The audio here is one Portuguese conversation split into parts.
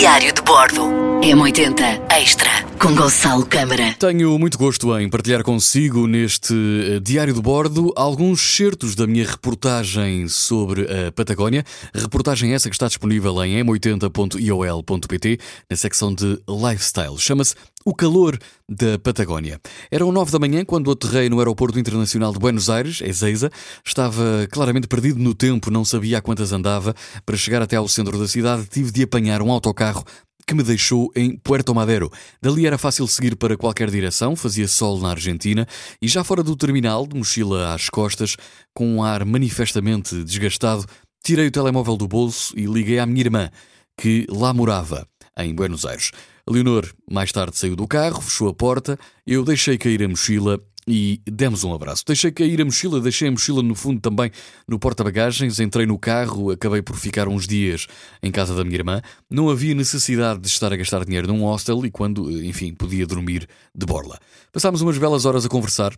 Diário de Bordo. M80 Extra com Gonçalo Câmara. Tenho muito gosto em partilhar consigo neste uh, Diário de Bordo alguns certos da minha reportagem sobre a Patagónia. Reportagem essa que está disponível em m80.iol.pt na secção de Lifestyle. Chama-se O Calor da Patagónia. Eram nove da manhã quando aterrei no Aeroporto Internacional de Buenos Aires, Ezeiza. Estava claramente perdido no tempo, não sabia a quantas andava. Para chegar até ao centro da cidade tive de apanhar um autocarro que me deixou em Puerto Madero. Dali era fácil seguir para qualquer direção, fazia sol na Argentina e já fora do terminal, de mochila às costas, com um ar manifestamente desgastado, tirei o telemóvel do bolso e liguei à minha irmã, que lá morava, em Buenos Aires. Leonor mais tarde saiu do carro, fechou a porta, eu deixei cair a mochila e demos um abraço. Deixei cair a mochila, deixei a mochila no fundo também no porta-bagagens, entrei no carro, acabei por ficar uns dias em casa da minha irmã. Não havia necessidade de estar a gastar dinheiro num hostel e quando, enfim, podia dormir de borla. Passámos umas belas horas a conversar.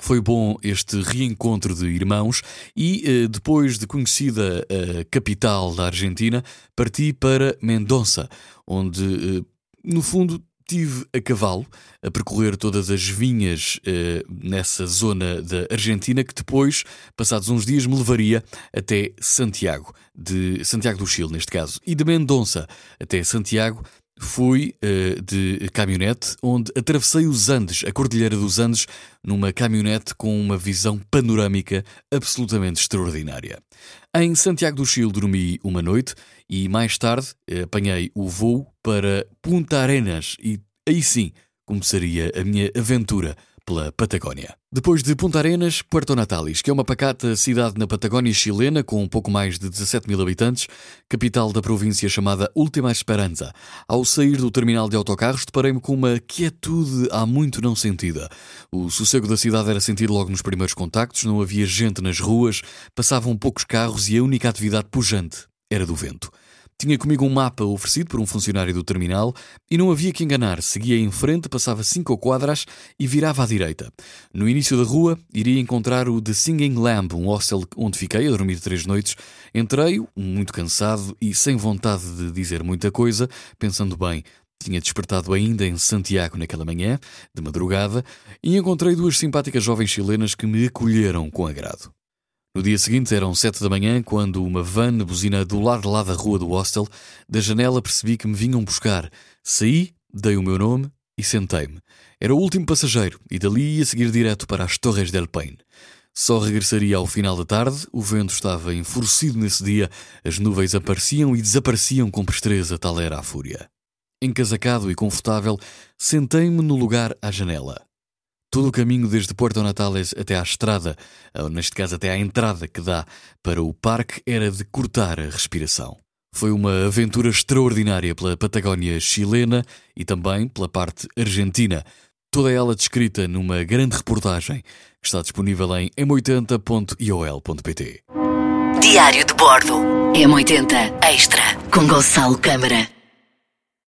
Foi bom este reencontro de irmãos e, eh, depois de conhecida a capital da Argentina, parti para Mendonça, onde, eh, no fundo, Estive a cavalo a percorrer todas as vinhas eh, nessa zona da Argentina, que depois, passados uns dias, me levaria até Santiago, de Santiago do Chile, neste caso, e de Mendonça até Santiago. Fui uh, de caminhonete, onde atravessei os Andes, a Cordilheira dos Andes, numa caminhonete com uma visão panorâmica absolutamente extraordinária. Em Santiago do Chile dormi uma noite e mais tarde uh, apanhei o voo para Punta Arenas e aí sim começaria a minha aventura pela Patagónia. Depois de Punta Arenas, Puerto Natales, que é uma pacata cidade na Patagónia chilena com um pouco mais de 17 mil habitantes, capital da província chamada Última Esperança. Ao sair do terminal de autocarros, deparei-me com uma quietude há muito não sentida. O sossego da cidade era sentido logo nos primeiros contactos, não havia gente nas ruas, passavam poucos carros e a única atividade pujante era do vento. Tinha comigo um mapa oferecido por um funcionário do terminal e não havia que enganar. Seguia em frente, passava cinco quadras e virava à direita. No início da rua, iria encontrar o The Singing Lamb, um hostel onde fiquei a dormir três noites. Entrei, muito cansado e sem vontade de dizer muita coisa, pensando bem, tinha despertado ainda em Santiago naquela manhã, de madrugada, e encontrei duas simpáticas jovens chilenas que me acolheram com agrado. No dia seguinte eram sete da manhã quando uma van buzina do lado lá da rua do hostel. Da janela percebi que me vinham buscar. Saí, dei o meu nome e sentei-me. Era o último passageiro e dali ia seguir direto para as Torres del Paine. Só regressaria ao final da tarde, o vento estava enfurecido nesse dia, as nuvens apareciam e desapareciam com presteza, tal era a fúria. Encasacado e confortável, sentei-me no lugar à janela. Todo o caminho desde Porto Natales até à estrada, ou neste caso até à entrada que dá para o parque, era de cortar a respiração. Foi uma aventura extraordinária pela Patagónia chilena e também pela parte argentina. Toda ela descrita numa grande reportagem que está disponível em m80.iol.pt. Diário de Bordo M80 Extra com Gonçalo Câmara.